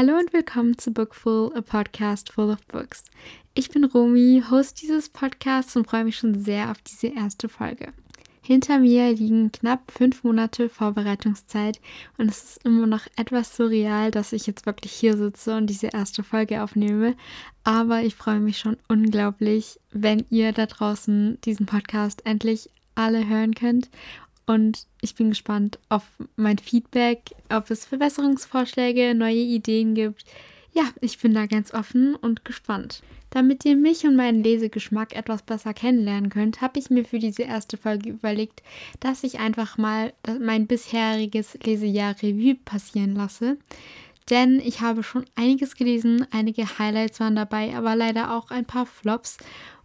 Hallo und willkommen zu Bookful, a podcast full of books. Ich bin Romy, Host dieses Podcasts und freue mich schon sehr auf diese erste Folge. Hinter mir liegen knapp fünf Monate Vorbereitungszeit und es ist immer noch etwas surreal, dass ich jetzt wirklich hier sitze und diese erste Folge aufnehme. Aber ich freue mich schon unglaublich, wenn ihr da draußen diesen Podcast endlich alle hören könnt und ich bin gespannt auf mein Feedback, ob es Verbesserungsvorschläge, neue Ideen gibt. Ja, ich bin da ganz offen und gespannt. Damit ihr mich und meinen Lesegeschmack etwas besser kennenlernen könnt, habe ich mir für diese erste Folge überlegt, dass ich einfach mal mein bisheriges Lesejahr Revue passieren lasse. Denn ich habe schon einiges gelesen, einige Highlights waren dabei, aber leider auch ein paar Flops.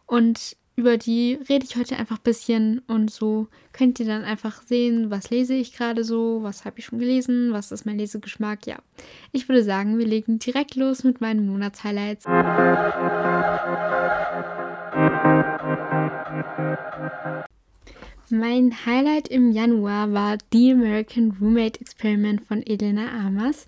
Und über die rede ich heute einfach ein bisschen und so könnt ihr dann einfach sehen, was lese ich gerade so, was habe ich schon gelesen, was ist mein Lesegeschmack. Ja, ich würde sagen, wir legen direkt los mit meinen Monatshighlights. Mein Highlight im Januar war The American Roommate Experiment von Elena Amas.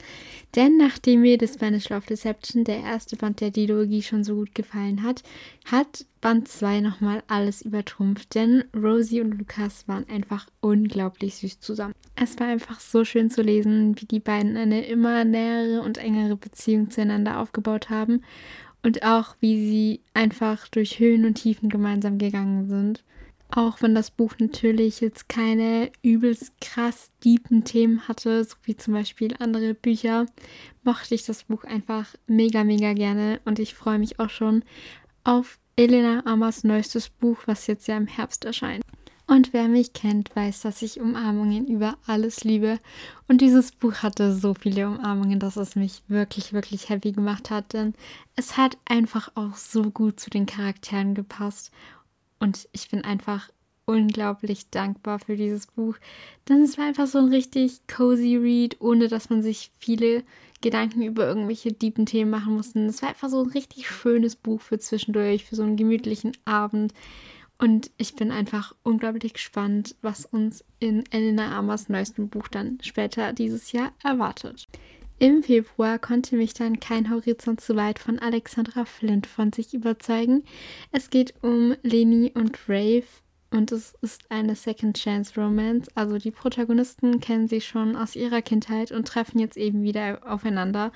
Denn nachdem mir The Spanish Love Deception, der erste Band der Dilogie, schon so gut gefallen hat, hat Band 2 nochmal alles übertrumpft. Denn Rosie und Lukas waren einfach unglaublich süß zusammen. Es war einfach so schön zu lesen, wie die beiden eine immer nähere und engere Beziehung zueinander aufgebaut haben. Und auch wie sie einfach durch Höhen und Tiefen gemeinsam gegangen sind. Auch wenn das Buch natürlich jetzt keine übelst krass deepen Themen hatte, so wie zum Beispiel andere Bücher, mochte ich das Buch einfach mega, mega gerne und ich freue mich auch schon auf Elena Amas neuestes Buch, was jetzt ja im Herbst erscheint. Und wer mich kennt, weiß, dass ich Umarmungen über alles liebe. Und dieses Buch hatte so viele Umarmungen, dass es mich wirklich, wirklich happy gemacht hat. Denn es hat einfach auch so gut zu den Charakteren gepasst. Und ich bin einfach unglaublich dankbar für dieses Buch. Denn es war einfach so ein richtig cozy Read, ohne dass man sich viele Gedanken über irgendwelche deepen Themen machen musste. Es war einfach so ein richtig schönes Buch für zwischendurch, für so einen gemütlichen Abend. Und ich bin einfach unglaublich gespannt, was uns in Elena Amers neuestem Buch dann später dieses Jahr erwartet. Im Februar konnte mich dann kein Horizont zu weit von Alexandra Flint von sich überzeugen. Es geht um Leni und Rave und es ist eine Second Chance Romance. Also die Protagonisten kennen sich schon aus ihrer Kindheit und treffen jetzt eben wieder aufeinander.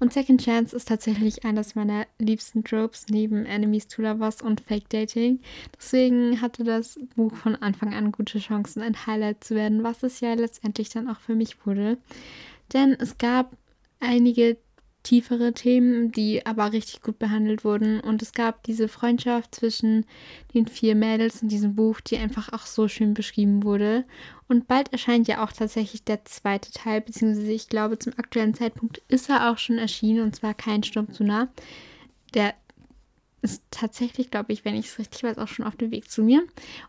Und Second Chance ist tatsächlich eines meiner liebsten Tropes neben Enemies to Lovers und Fake Dating. Deswegen hatte das Buch von Anfang an gute Chancen, ein Highlight zu werden, was es ja letztendlich dann auch für mich wurde. Denn es gab einige tiefere Themen, die aber richtig gut behandelt wurden. Und es gab diese Freundschaft zwischen den vier Mädels in diesem Buch, die einfach auch so schön beschrieben wurde. Und bald erscheint ja auch tatsächlich der zweite Teil, beziehungsweise ich glaube, zum aktuellen Zeitpunkt ist er auch schon erschienen, und zwar kein Sturm zu nah. Der ist tatsächlich, glaube ich, wenn ich es richtig weiß, auch schon auf dem Weg zu mir.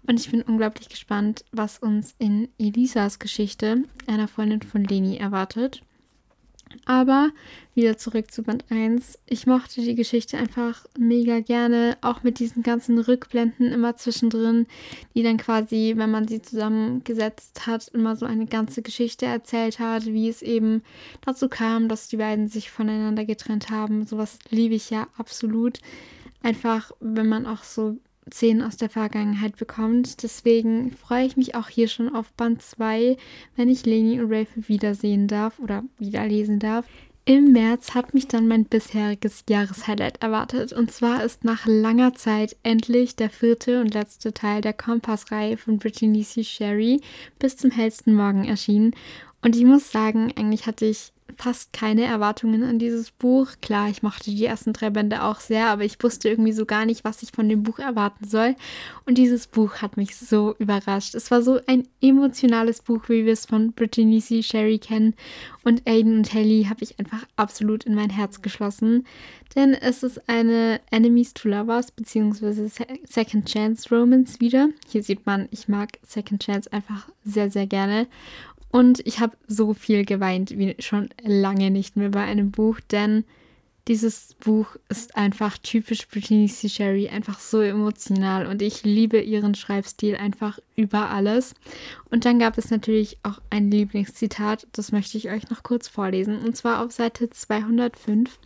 Und ich bin unglaublich gespannt, was uns in Elisas Geschichte, einer Freundin von Leni, erwartet. Aber wieder zurück zu Band 1. Ich mochte die Geschichte einfach mega gerne, auch mit diesen ganzen Rückblenden immer zwischendrin, die dann quasi, wenn man sie zusammengesetzt hat, immer so eine ganze Geschichte erzählt hat, wie es eben dazu kam, dass die beiden sich voneinander getrennt haben. Sowas liebe ich ja absolut. Einfach, wenn man auch so Szenen aus der Vergangenheit bekommt. Deswegen freue ich mich auch hier schon auf Band 2, wenn ich Leni und Rafe wiedersehen darf oder wieder lesen darf. Im März hat mich dann mein bisheriges Jahreshighlight erwartet. Und zwar ist nach langer Zeit endlich der vierte und letzte Teil der Kompass-Reihe von Brittany C. Sherry bis zum hellsten Morgen erschienen. Und ich muss sagen, eigentlich hatte ich fast keine Erwartungen an dieses Buch. Klar, ich mochte die ersten drei Bände auch sehr, aber ich wusste irgendwie so gar nicht, was ich von dem Buch erwarten soll. Und dieses Buch hat mich so überrascht. Es war so ein emotionales Buch, wie wir es von Brittany C. Sherry kennen. Und Aiden und Haley habe ich einfach absolut in mein Herz geschlossen. Denn es ist eine Enemies to Lovers bzw. Second Chance Romance wieder. Hier sieht man, ich mag Second Chance einfach sehr, sehr gerne. Und ich habe so viel geweint wie schon lange nicht mehr bei einem Buch, denn Dieses Buch ist einfach typisch Brittany C. Sherry, einfach so emotional und ich liebe ihren Schreibstil einfach über alles. Und dann gab es natürlich auch ein Lieblingszitat, das möchte ich euch noch kurz vorlesen. Und zwar auf Seite 205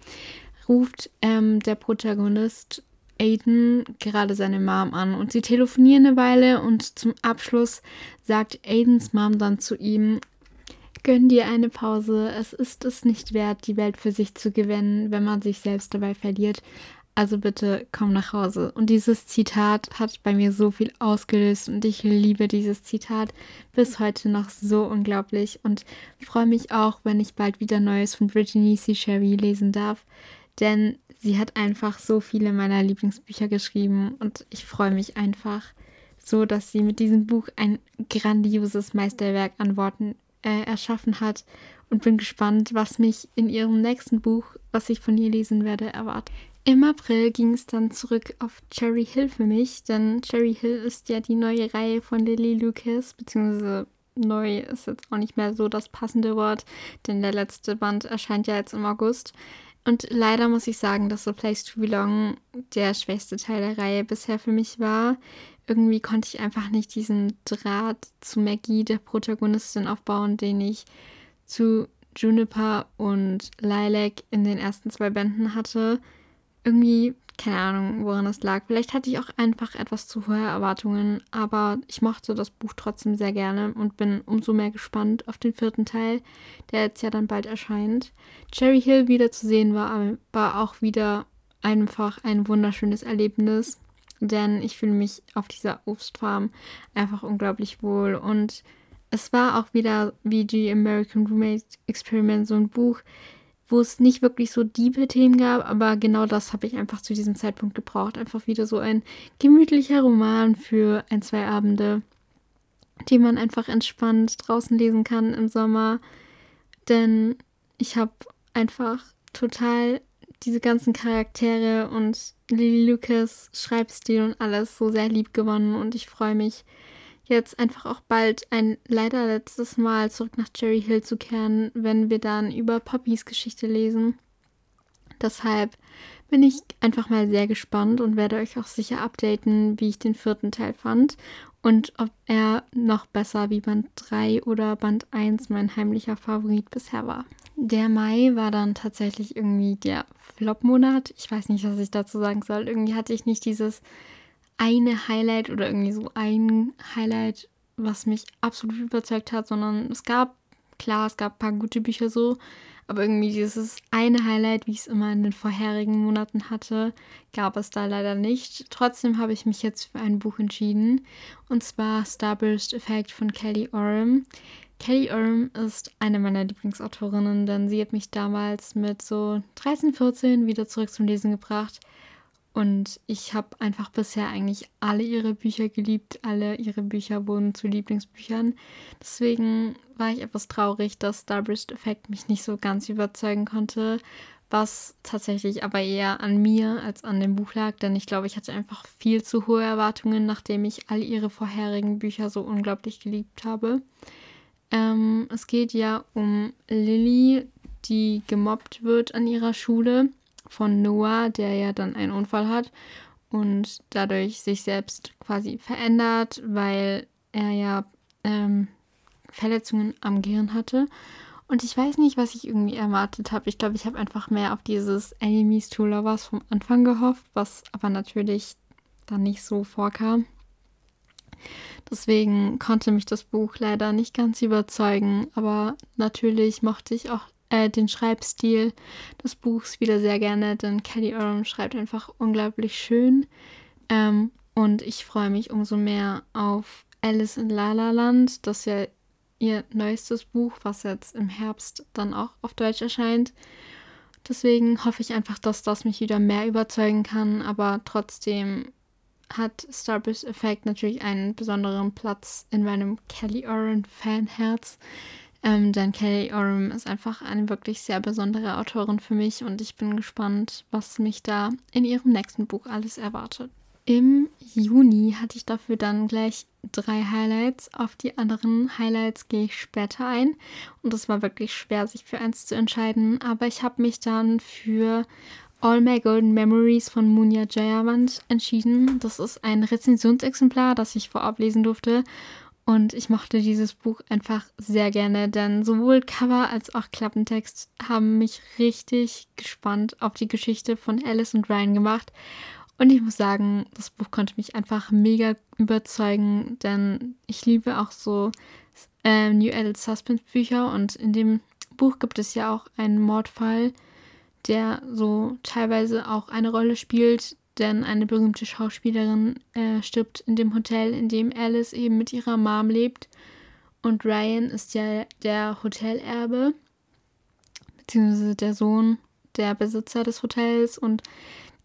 ruft ähm, der Protagonist Aiden gerade seine Mom an und sie telefonieren eine Weile und zum Abschluss sagt Aidens Mom dann zu ihm, Gönn dir eine Pause. Es ist es nicht wert, die Welt für sich zu gewinnen, wenn man sich selbst dabei verliert. Also bitte komm nach Hause. Und dieses Zitat hat bei mir so viel ausgelöst und ich liebe dieses Zitat bis heute noch so unglaublich und freue mich auch, wenn ich bald wieder Neues von Brittany C. Sherry lesen darf, denn sie hat einfach so viele meiner Lieblingsbücher geschrieben und ich freue mich einfach so, dass sie mit diesem Buch ein grandioses Meisterwerk an Worten äh, erschaffen hat und bin gespannt, was mich in ihrem nächsten Buch, was ich von ihr lesen werde, erwartet. Im April ging es dann zurück auf Cherry Hill für mich, denn Cherry Hill ist ja die neue Reihe von Lily Lucas, beziehungsweise neu ist jetzt auch nicht mehr so das passende Wort, denn der letzte Band erscheint ja jetzt im August. Und leider muss ich sagen, dass The Place to Belong der schwächste Teil der Reihe bisher für mich war irgendwie konnte ich einfach nicht diesen Draht zu Maggie, der Protagonistin, aufbauen, den ich zu Juniper und Lilac in den ersten zwei Bänden hatte. Irgendwie, keine Ahnung, woran das lag. Vielleicht hatte ich auch einfach etwas zu hohe Erwartungen, aber ich mochte das Buch trotzdem sehr gerne und bin umso mehr gespannt auf den vierten Teil, der jetzt ja dann bald erscheint. Cherry Hill wieder zu sehen war, war auch wieder einfach ein wunderschönes Erlebnis denn ich fühle mich auf dieser Obstfarm einfach unglaublich wohl. Und es war auch wieder wie die American Roommate Experiment so ein Buch, wo es nicht wirklich so diebe Themen gab, aber genau das habe ich einfach zu diesem Zeitpunkt gebraucht. Einfach wieder so ein gemütlicher Roman für ein, zwei Abende, den man einfach entspannt draußen lesen kann im Sommer. Denn ich habe einfach total diese ganzen Charaktere und Lily Lucas Schreibstil und alles so sehr lieb gewonnen und ich freue mich jetzt einfach auch bald ein leider letztes Mal zurück nach Cherry Hill zu kehren, wenn wir dann über Poppys Geschichte lesen. Deshalb bin ich einfach mal sehr gespannt und werde euch auch sicher updaten, wie ich den vierten Teil fand und ob er noch besser wie Band 3 oder Band 1 mein heimlicher Favorit bisher war. Der Mai war dann tatsächlich irgendwie der Flop-Monat. Ich weiß nicht, was ich dazu sagen soll. Irgendwie hatte ich nicht dieses eine Highlight oder irgendwie so ein Highlight, was mich absolut überzeugt hat, sondern es gab, klar, es gab ein paar gute Bücher so, aber irgendwie dieses eine Highlight, wie ich es immer in den vorherigen Monaten hatte, gab es da leider nicht. Trotzdem habe ich mich jetzt für ein Buch entschieden, und zwar Starburst Effect von Kelly Oram. Kelly Oram ist eine meiner Lieblingsautorinnen, denn sie hat mich damals mit so 13, 14 wieder zurück zum Lesen gebracht. Und ich habe einfach bisher eigentlich alle ihre Bücher geliebt. Alle ihre Bücher wurden zu Lieblingsbüchern. Deswegen war ich etwas traurig, dass Starburst Effect mich nicht so ganz überzeugen konnte. Was tatsächlich aber eher an mir als an dem Buch lag, denn ich glaube, ich hatte einfach viel zu hohe Erwartungen, nachdem ich all ihre vorherigen Bücher so unglaublich geliebt habe. Ähm, es geht ja um Lilly, die gemobbt wird an ihrer Schule von Noah, der ja dann einen Unfall hat und dadurch sich selbst quasi verändert, weil er ja ähm, Verletzungen am Gehirn hatte. Und ich weiß nicht, was ich irgendwie erwartet habe. Ich glaube, ich habe einfach mehr auf dieses Enemies to Lovers vom Anfang gehofft, was aber natürlich dann nicht so vorkam. Deswegen konnte mich das Buch leider nicht ganz überzeugen, aber natürlich mochte ich auch äh, den Schreibstil des Buchs wieder sehr gerne, denn Kelly Oram schreibt einfach unglaublich schön. Ähm, und ich freue mich umso mehr auf Alice in La La Land, das ja ihr neuestes Buch, was jetzt im Herbst dann auch auf Deutsch erscheint. Deswegen hoffe ich einfach, dass das mich wieder mehr überzeugen kann, aber trotzdem hat Starburst Effect natürlich einen besonderen Platz in meinem Kelly Oram Fanherz. Ähm, denn Kelly Oram ist einfach eine wirklich sehr besondere Autorin für mich und ich bin gespannt, was mich da in ihrem nächsten Buch alles erwartet. Im Juni hatte ich dafür dann gleich drei Highlights. Auf die anderen Highlights gehe ich später ein. Und es war wirklich schwer, sich für eins zu entscheiden. Aber ich habe mich dann für All My Golden Memories von Munya Jayawant entschieden. Das ist ein Rezensionsexemplar, das ich vorab lesen durfte. Und ich mochte dieses Buch einfach sehr gerne, denn sowohl Cover als auch Klappentext haben mich richtig gespannt auf die Geschichte von Alice und Ryan gemacht. Und ich muss sagen, das Buch konnte mich einfach mega überzeugen, denn ich liebe auch so äh, New Adult Suspense Bücher und in dem Buch gibt es ja auch einen Mordfall, der so teilweise auch eine Rolle spielt, denn eine berühmte Schauspielerin äh, stirbt in dem Hotel, in dem Alice eben mit ihrer Mom lebt. Und Ryan ist ja der Hotelerbe, beziehungsweise der Sohn der Besitzer des Hotels. Und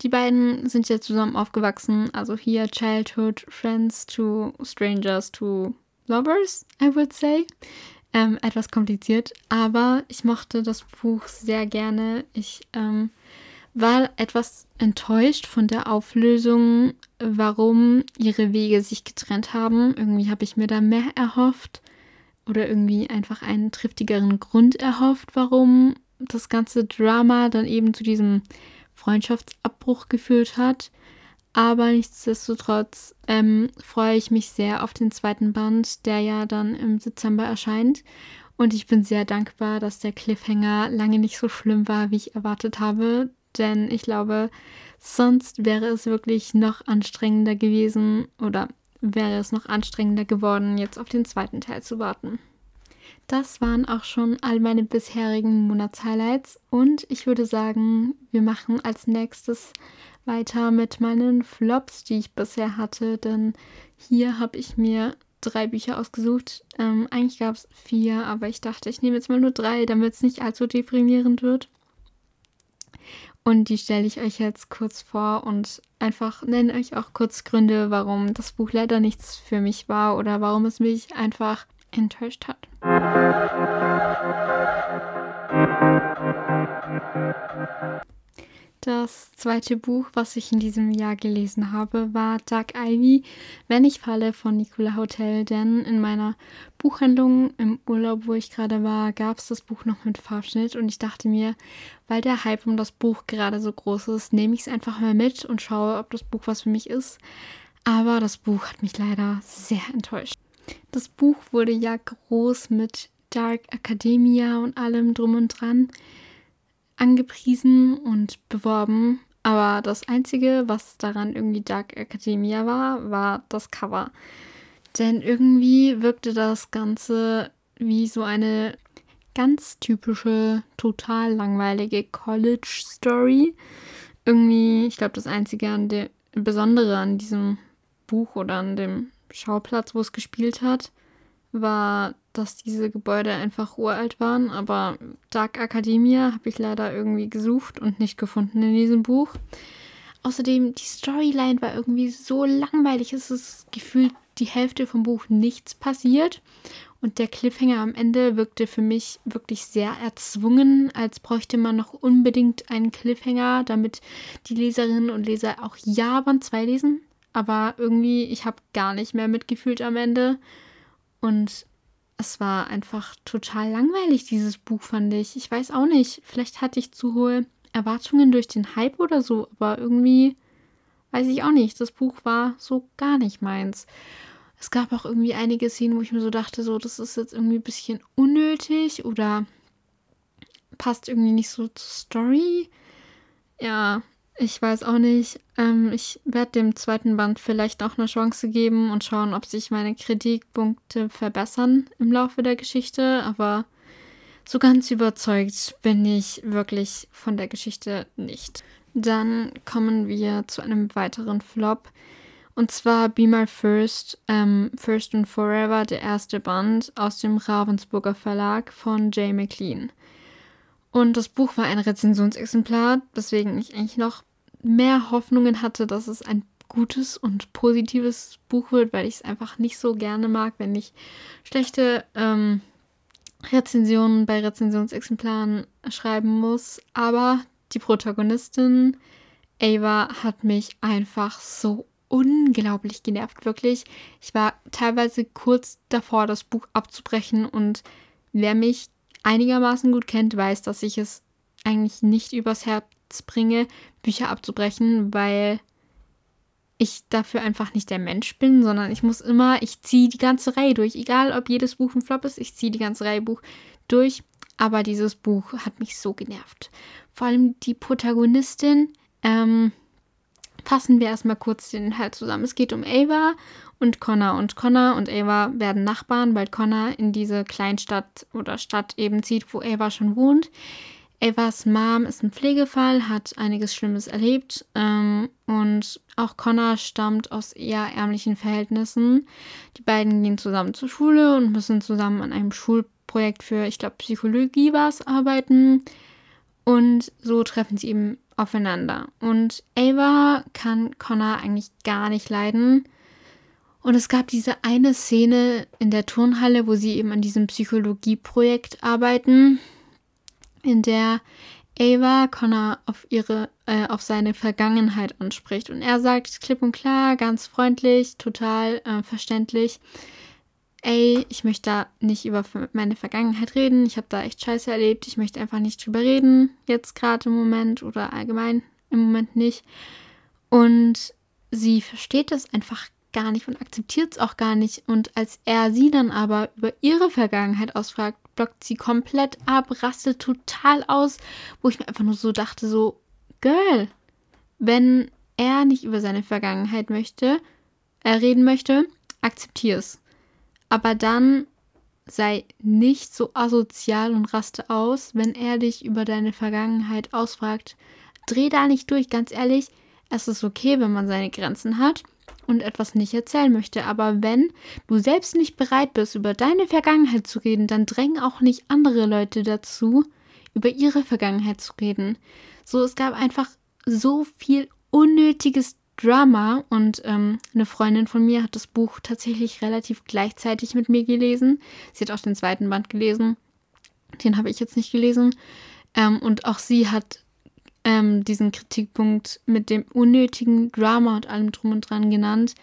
die beiden sind ja zusammen aufgewachsen. Also hier Childhood Friends to Strangers to Lovers, I would say. Ähm, etwas kompliziert, aber ich mochte das Buch sehr gerne. Ich ähm, war etwas enttäuscht von der Auflösung, warum ihre Wege sich getrennt haben. Irgendwie habe ich mir da mehr erhofft oder irgendwie einfach einen triftigeren Grund erhofft, warum das ganze Drama dann eben zu diesem Freundschaftsabbruch geführt hat. Aber nichtsdestotrotz ähm, freue ich mich sehr auf den zweiten Band, der ja dann im Dezember erscheint. Und ich bin sehr dankbar, dass der Cliffhanger lange nicht so schlimm war, wie ich erwartet habe denn ich glaube, sonst wäre es wirklich noch anstrengender gewesen oder wäre es noch anstrengender geworden, jetzt auf den zweiten Teil zu warten. Das waren auch schon all meine bisherigen Monatshighlights und ich würde sagen, wir machen als nächstes weiter mit meinen Flops, die ich bisher hatte, denn hier habe ich mir drei Bücher ausgesucht. Ähm, eigentlich gab es vier, aber ich dachte, ich nehme jetzt mal nur drei, damit es nicht allzu deprimierend wird. Und die stelle ich euch jetzt kurz vor und einfach nenne euch auch kurz Gründe, warum das Buch leider nichts für mich war oder warum es mich einfach enttäuscht hat. Das zweite Buch, was ich in diesem Jahr gelesen habe, war Dark Ivy, Wenn ich falle von Nicola Hotel. Denn in meiner Buchhandlung im Urlaub, wo ich gerade war, gab es das Buch noch mit Farbschnitt. Und ich dachte mir, weil der Hype um das Buch gerade so groß ist, nehme ich es einfach mal mit und schaue, ob das Buch was für mich ist. Aber das Buch hat mich leider sehr enttäuscht. Das Buch wurde ja groß mit Dark Academia und allem drum und dran angepriesen und beworben. Aber das Einzige, was daran irgendwie Dark Academia war, war das Cover. Denn irgendwie wirkte das Ganze wie so eine ganz typische, total langweilige College-Story. Irgendwie, ich glaube, das Einzige an der Besondere an diesem Buch oder an dem Schauplatz, wo es gespielt hat, war, dass diese Gebäude einfach uralt waren, aber Dark Academia habe ich leider irgendwie gesucht und nicht gefunden in diesem Buch. Außerdem, die Storyline war irgendwie so langweilig, es ist gefühlt die Hälfte vom Buch nichts passiert. Und der Cliffhanger am Ende wirkte für mich wirklich sehr erzwungen, als bräuchte man noch unbedingt einen Cliffhanger, damit die Leserinnen und Leser auch Ja Band 2 lesen. Aber irgendwie, ich habe gar nicht mehr mitgefühlt am Ende. Und es war einfach total langweilig, dieses Buch, fand ich. Ich weiß auch nicht. Vielleicht hatte ich zu hohe Erwartungen durch den Hype oder so, aber irgendwie weiß ich auch nicht. Das Buch war so gar nicht meins. Es gab auch irgendwie einige Szenen, wo ich mir so dachte, so, das ist jetzt irgendwie ein bisschen unnötig oder passt irgendwie nicht so zur Story. Ja, ich weiß auch nicht. Ähm, ich werde dem zweiten Band vielleicht auch eine Chance geben und schauen, ob sich meine Kritikpunkte verbessern im Laufe der Geschichte. Aber so ganz überzeugt bin ich wirklich von der Geschichte nicht. Dann kommen wir zu einem weiteren Flop. Und zwar Be My First, ähm, First and Forever, der erste Band aus dem Ravensburger Verlag von Jay McLean. Und das Buch war ein Rezensionsexemplar, weswegen ich eigentlich noch mehr Hoffnungen hatte, dass es ein gutes und positives Buch wird, weil ich es einfach nicht so gerne mag, wenn ich schlechte ähm, Rezensionen bei Rezensionsexemplaren schreiben muss. Aber die Protagonistin Ava hat mich einfach so unglaublich genervt, wirklich. Ich war teilweise kurz davor, das Buch abzubrechen und wer mich einigermaßen gut kennt, weiß, dass ich es eigentlich nicht übers Herz bringe, Bücher abzubrechen, weil ich dafür einfach nicht der Mensch bin, sondern ich muss immer, ich ziehe die ganze Reihe durch. Egal, ob jedes Buch ein Flop ist, ich ziehe die ganze Reihe Buch durch. Aber dieses Buch hat mich so genervt. Vor allem die Protagonistin. Ähm, fassen wir erstmal kurz den Inhalt zusammen. Es geht um Ava und Connor. Und Connor und Ava werden Nachbarn, weil Connor in diese Kleinstadt oder Stadt eben zieht, wo Ava schon wohnt. Evas Mom ist ein Pflegefall, hat einiges Schlimmes erlebt ähm, und auch Connor stammt aus eher ärmlichen Verhältnissen. Die beiden gehen zusammen zur Schule und müssen zusammen an einem Schulprojekt für, ich glaube, Psychologie war arbeiten. Und so treffen sie eben aufeinander. Und Ava kann Connor eigentlich gar nicht leiden. Und es gab diese eine Szene in der Turnhalle, wo sie eben an diesem Psychologieprojekt arbeiten in der Ava Connor auf ihre, äh, auf seine Vergangenheit anspricht. Und er sagt klipp und klar, ganz freundlich, total äh, verständlich, ey, ich möchte da nicht über meine Vergangenheit reden, ich habe da echt scheiße erlebt, ich möchte einfach nicht drüber reden, jetzt gerade im Moment oder allgemein im Moment nicht. Und sie versteht das einfach gar nicht und akzeptiert es auch gar nicht. Und als er sie dann aber über ihre Vergangenheit ausfragt, blockt sie komplett ab, rastet total aus, wo ich mir einfach nur so dachte, so, Girl, wenn er nicht über seine Vergangenheit möchte, äh, reden möchte, akzeptier es. Aber dann sei nicht so asozial und raste aus, wenn er dich über deine Vergangenheit ausfragt. Dreh da nicht durch, ganz ehrlich. Es ist okay, wenn man seine Grenzen hat und etwas nicht erzählen möchte. Aber wenn du selbst nicht bereit bist, über deine Vergangenheit zu reden, dann drängen auch nicht andere Leute dazu, über ihre Vergangenheit zu reden. So, es gab einfach so viel unnötiges Drama und ähm, eine Freundin von mir hat das Buch tatsächlich relativ gleichzeitig mit mir gelesen. Sie hat auch den zweiten Band gelesen. Den habe ich jetzt nicht gelesen. Ähm, und auch sie hat ähm, diesen Kritikpunkt mit dem unnötigen Drama und allem drum und dran genannt.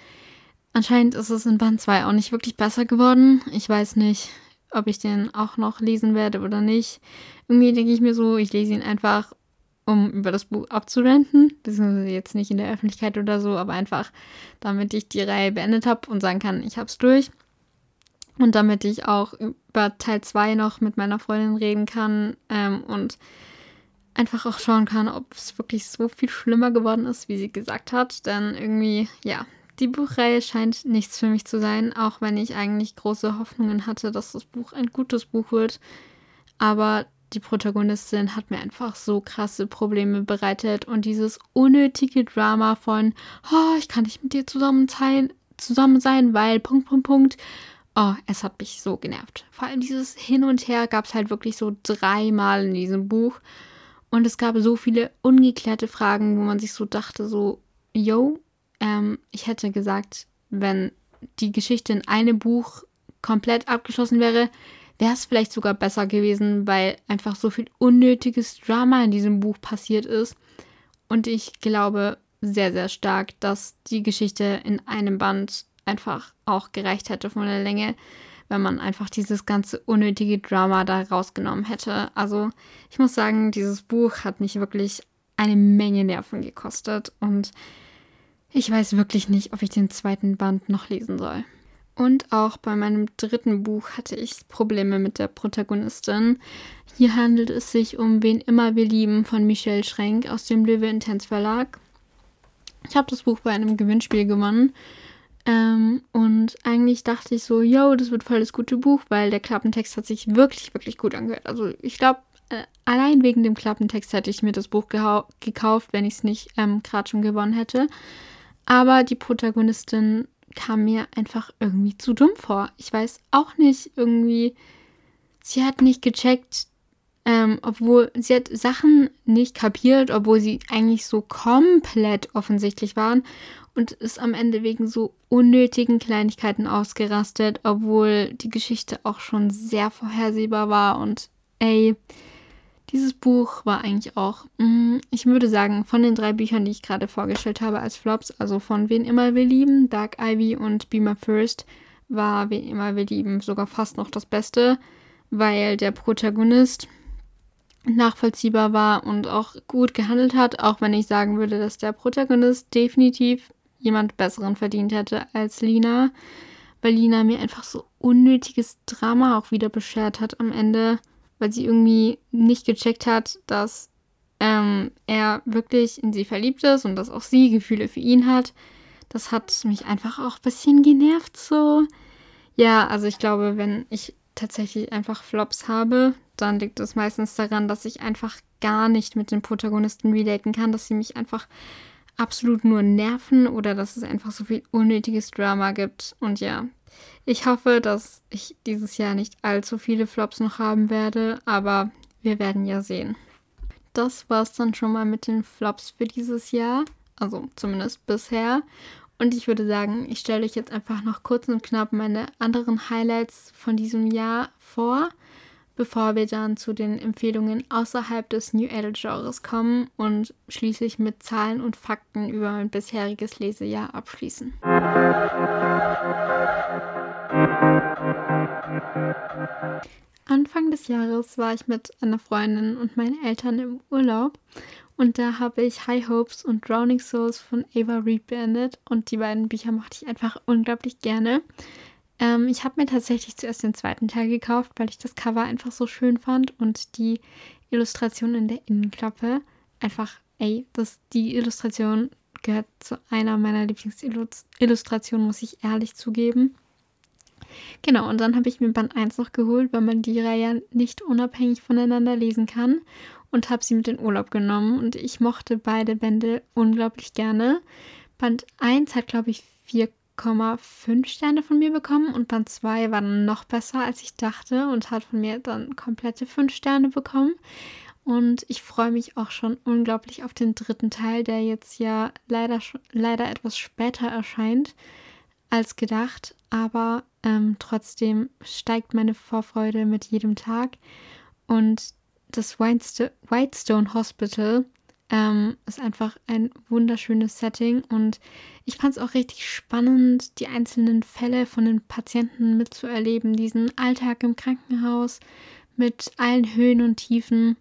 Anscheinend ist es in Band 2 auch nicht wirklich besser geworden. Ich weiß nicht, ob ich den auch noch lesen werde oder nicht. Irgendwie denke ich mir so, ich lese ihn einfach, um über das Buch abzurenten. Beziehungsweise jetzt nicht in der Öffentlichkeit oder so, aber einfach, damit ich die Reihe beendet habe und sagen kann, ich habe es durch. Und damit ich auch über Teil 2 noch mit meiner Freundin reden kann ähm, und einfach auch schauen kann, ob es wirklich so viel schlimmer geworden ist, wie sie gesagt hat. Denn irgendwie, ja, die Buchreihe scheint nichts für mich zu sein, auch wenn ich eigentlich große Hoffnungen hatte, dass das Buch ein gutes Buch wird. Aber die Protagonistin hat mir einfach so krasse Probleme bereitet und dieses unnötige Drama von, oh, ich kann nicht mit dir zusammen sein, zusammen sein, weil Punkt, Punkt, Punkt. Oh, es hat mich so genervt. Vor allem dieses Hin und Her gab es halt wirklich so dreimal in diesem Buch. Und es gab so viele ungeklärte Fragen, wo man sich so dachte, so, yo, ähm, ich hätte gesagt, wenn die Geschichte in einem Buch komplett abgeschlossen wäre, wäre es vielleicht sogar besser gewesen, weil einfach so viel unnötiges Drama in diesem Buch passiert ist. Und ich glaube sehr, sehr stark, dass die Geschichte in einem Band einfach auch gereicht hätte von der Länge wenn man einfach dieses ganze unnötige Drama da rausgenommen hätte. Also ich muss sagen, dieses Buch hat mich wirklich eine Menge Nerven gekostet und ich weiß wirklich nicht, ob ich den zweiten Band noch lesen soll. Und auch bei meinem dritten Buch hatte ich Probleme mit der Protagonistin. Hier handelt es sich um Wen immer wir lieben von Michelle Schrenk aus dem Löwe Intense Verlag. Ich habe das Buch bei einem Gewinnspiel gewonnen ähm, und eigentlich dachte ich so, yo, das wird voll das gute Buch, weil der Klappentext hat sich wirklich, wirklich gut angehört. Also ich glaube, äh, allein wegen dem Klappentext hätte ich mir das Buch gekauft, wenn ich es nicht ähm, gerade schon gewonnen hätte. Aber die Protagonistin kam mir einfach irgendwie zu dumm vor. Ich weiß auch nicht, irgendwie, sie hat nicht gecheckt, ähm, obwohl sie hat Sachen nicht kapiert, obwohl sie eigentlich so komplett offensichtlich waren und ist am Ende wegen so unnötigen Kleinigkeiten ausgerastet, obwohl die Geschichte auch schon sehr vorhersehbar war. Und ey, Dieses Buch war eigentlich auch, mm, ich würde sagen, von den drei Büchern, die ich gerade vorgestellt habe als Flops, also von Wen immer wir lieben, Dark Ivy und Be My First, war Wen immer wir lieben sogar fast noch das Beste, weil der Protagonist nachvollziehbar war und auch gut gehandelt hat, auch wenn ich sagen würde, dass der Protagonist definitiv jemand Besseren verdient hätte als Lina, weil Lina mir einfach so unnötiges Drama auch wieder beschert hat am Ende weil sie irgendwie nicht gecheckt hat, dass ähm, er wirklich in sie verliebt ist und dass auch sie Gefühle für ihn hat. Das hat mich einfach auch ein bisschen genervt so. Ja, also ich glaube, wenn ich tatsächlich einfach Flops habe, dann liegt es meistens daran, dass ich einfach gar nicht mit den Protagonisten relaten kann, dass sie mich einfach absolut nur nerven oder dass es einfach so viel unnötiges Drama gibt. Und ja, ich hoffe, dass ich dieses Jahr nicht allzu viele Flops noch haben werde, aber wir werden ja sehen. Das war es dann schon mal mit den Flops für dieses Jahr, also zumindest bisher. Und ich würde sagen, ich stelle euch jetzt einfach noch kurz und knapp meine anderen Highlights von diesem Jahr vor bevor wir dann zu den Empfehlungen außerhalb des New Adult Genres kommen und schließlich mit Zahlen und Fakten über mein bisheriges Lesejahr abschließen. Anfang des Jahres war ich mit einer Freundin und meinen Eltern im Urlaub und da habe ich High Hopes und Drowning Souls von Ava Reed beendet und die beiden Bücher mochte ich einfach unglaublich gerne. Ähm, ich habe mir tatsächlich zuerst den zweiten Teil gekauft, weil ich das Cover einfach so schön fand und die Illustration in der Innenklappe. Einfach, ey, das, die Illustration gehört zu einer meiner Lieblingsillustrationen, muss ich ehrlich zugeben. Genau, und dann habe ich mir Band 1 noch geholt, weil man die Reihe nicht unabhängig voneinander lesen kann und habe sie mit in Urlaub genommen und ich mochte beide Bände unglaublich gerne. Band 1 hat, glaube ich, 4 5,5 Sterne von mir bekommen und Band 2 war dann noch besser, als ich dachte und hat von mir dann komplette 5 Sterne bekommen. Und ich freue mich auch schon unglaublich auf den dritten Teil, der jetzt ja leider, leider etwas später erscheint als gedacht. Aber ähm, trotzdem steigt meine Vorfreude mit jedem Tag. Und das Whitestone Hospital ähm, ist einfach ein wunderschönes Setting und ich fand es auch richtig spannend, die einzelnen Fälle von den Patienten mitzuerleben, diesen Alltag im Krankenhaus mit allen Höhen und Tiefen,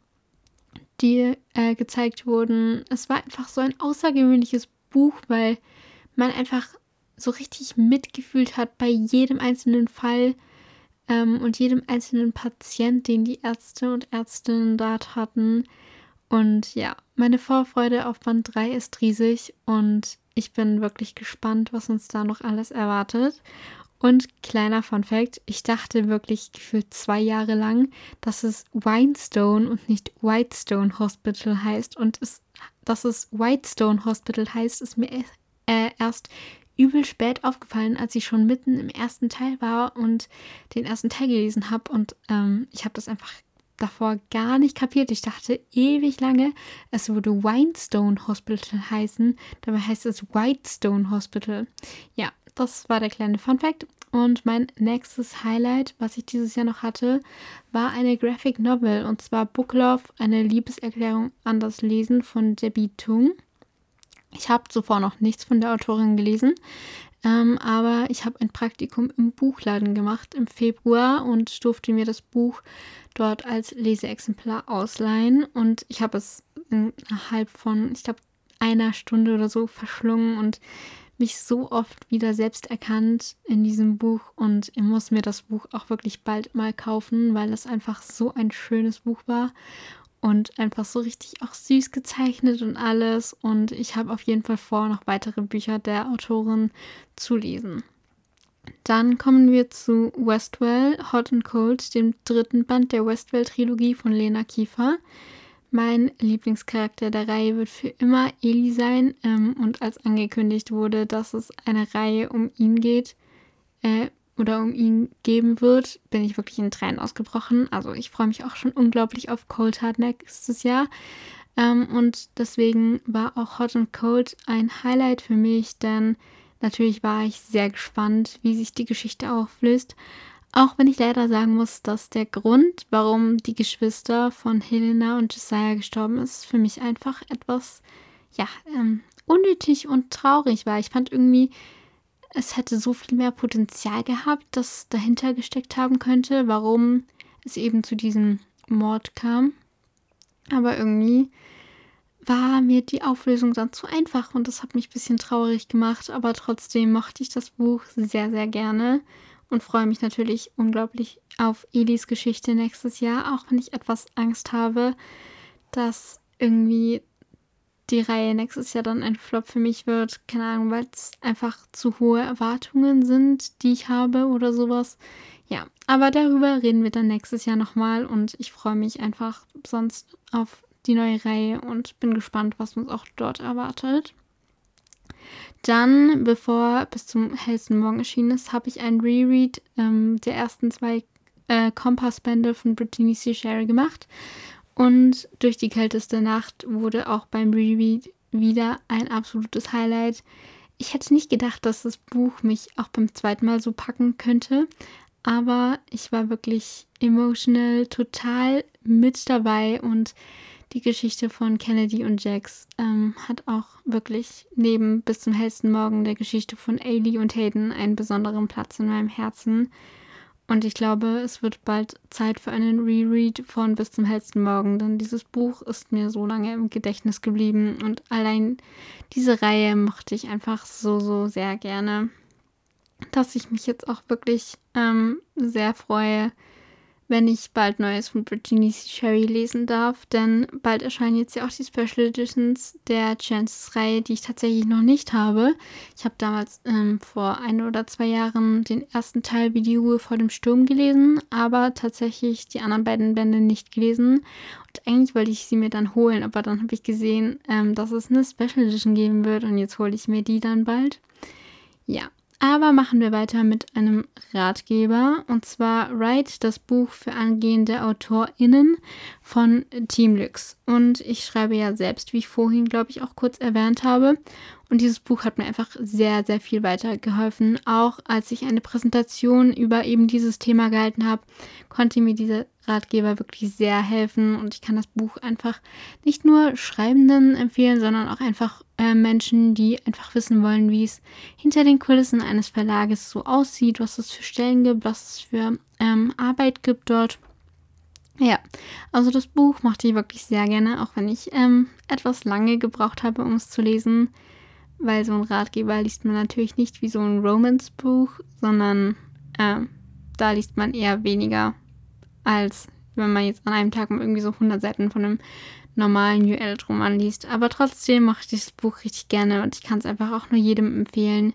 die äh, gezeigt wurden. Es war einfach so ein außergewöhnliches Buch, weil man einfach so richtig mitgefühlt hat bei jedem einzelnen Fall ähm, und jedem einzelnen Patient, den die Ärzte und Ärztinnen dort hatten. Und ja, meine Vorfreude auf Band 3 ist riesig und ich bin wirklich gespannt, was uns da noch alles erwartet. Und kleiner Fun Fact: Ich dachte wirklich für zwei Jahre lang, dass es Winestone und nicht Whitestone Hospital heißt. Und es, dass es Whitestone Hospital heißt, ist mir äh, erst übel spät aufgefallen, als ich schon mitten im ersten Teil war und den ersten Teil gelesen habe. Und ähm, ich habe das einfach davor gar nicht kapiert. Ich dachte ewig lange, es würde Winestone Hospital heißen. Dabei heißt es Whitestone Hospital. Ja, das war der kleine Fun Fact. Und mein nächstes Highlight, was ich dieses Jahr noch hatte, war eine Graphic Novel und zwar Book Love, eine Liebeserklärung an das Lesen von Debbie Tung. Ich habe zuvor noch nichts von der Autorin gelesen, ähm, aber ich habe ein Praktikum im Buchladen gemacht im Februar und durfte mir das Buch dort als Leseexemplar ausleihen. Und ich habe es innerhalb von, ich glaube, einer Stunde oder so verschlungen und mich so oft wieder selbst erkannt in diesem Buch und ich muss mir das Buch auch wirklich bald mal kaufen, weil es einfach so ein schönes Buch war und einfach so richtig auch süß gezeichnet und alles und ich habe auf jeden Fall vor, noch weitere Bücher der Autorin zu lesen. Dann kommen wir zu Westwell, Hot and Cold, dem dritten Band der Westwell-Trilogie von Lena Kiefer. Mein Lieblingscharakter der Reihe wird für immer Eli sein. Ähm, und als angekündigt wurde, dass es eine Reihe um ihn geht äh, oder um ihn geben wird, bin ich wirklich in Tränen ausgebrochen. Also ich freue mich auch schon unglaublich auf Cold Hard nächstes Jahr. Ähm, und deswegen war auch Hot and Cold ein Highlight für mich, denn Natürlich war ich sehr gespannt, wie sich die Geschichte auflöst. Auch wenn ich leider sagen muss, dass der Grund, warum die Geschwister von Helena und Josiah gestorben ist, für mich einfach etwas, ja, ähm, unnötig und traurig war. Ich fand irgendwie, es hätte so viel mehr Potenzial gehabt, das dahinter gesteckt haben könnte, warum es eben zu diesem Mord kam. Aber irgendwie war mir die Auflösung dann zu einfach und das hat mich ein bisschen traurig gemacht. Aber trotzdem mochte ich das Buch sehr, sehr gerne und freue mich natürlich unglaublich auf Elis Geschichte nächstes Jahr, auch wenn ich etwas Angst habe, dass irgendwie die Reihe nächstes Jahr dann ein Flop für mich wird. Keine Ahnung, weil es einfach zu hohe Erwartungen sind, die ich habe oder sowas. Ja, aber darüber reden wir dann nächstes Jahr nochmal und ich freue mich einfach sonst auf die neue Reihe und bin gespannt, was uns auch dort erwartet. Dann, bevor bis zum hellsten Morgen erschienen ist, habe ich ein Reread ähm, der ersten zwei äh, Kompassbände von Brittany C. Sherry gemacht. Und durch die kälteste Nacht wurde auch beim Reread wieder ein absolutes Highlight. Ich hätte nicht gedacht, dass das Buch mich auch beim zweiten Mal so packen könnte, aber ich war wirklich emotional total mit dabei und die Geschichte von Kennedy und Jax ähm, hat auch wirklich neben bis zum hellsten Morgen der Geschichte von Ailey und Hayden einen besonderen Platz in meinem Herzen. Und ich glaube, es wird bald Zeit für einen Reread von Bis zum hellsten Morgen, denn dieses Buch ist mir so lange im Gedächtnis geblieben und allein diese Reihe mochte ich einfach so, so sehr gerne, dass ich mich jetzt auch wirklich ähm, sehr freue, wenn ich bald Neues von Brittany Sherry lesen darf, denn bald erscheinen jetzt ja auch die Special Editions der Chances-Reihe, die ich tatsächlich noch nicht habe. Ich habe damals ähm, vor ein oder zwei Jahren den ersten Teil wie die Ruhe vor dem Sturm gelesen, aber tatsächlich die anderen beiden Bände nicht gelesen. Und eigentlich wollte ich sie mir dann holen, aber dann habe ich gesehen, ähm, dass es eine Special Edition geben wird und jetzt hole ich mir die dann bald. Ja, aber machen wir weiter mit einem Ratgeber und zwar Write, das Buch für angehende AutorInnen von Team Lux. Und ich schreibe ja selbst, wie ich vorhin, glaube ich, auch kurz erwähnt habe. Und dieses Buch hat mir einfach sehr, sehr viel weitergeholfen. Auch als ich eine Präsentation über eben dieses Thema gehalten habe, konnte mir dieser Ratgeber wirklich sehr helfen. Und ich kann das Buch einfach nicht nur Schreibenden empfehlen, sondern auch einfach äh, Menschen, die einfach wissen wollen, wie es hinter den Kulissen eines Verlages so aussieht, was es für Stellen gibt, was es für ähm, Arbeit gibt dort. Ja, also das Buch mochte ich wirklich sehr gerne, auch wenn ich ähm, etwas lange gebraucht habe, um es zu lesen weil so ein Ratgeber liest man natürlich nicht wie so ein Romance-Buch, sondern äh, da liest man eher weniger, als wenn man jetzt an einem Tag mal irgendwie so 100 Seiten von einem normalen New Adult-Roman liest. Aber trotzdem mache ich dieses Buch richtig gerne und ich kann es einfach auch nur jedem empfehlen,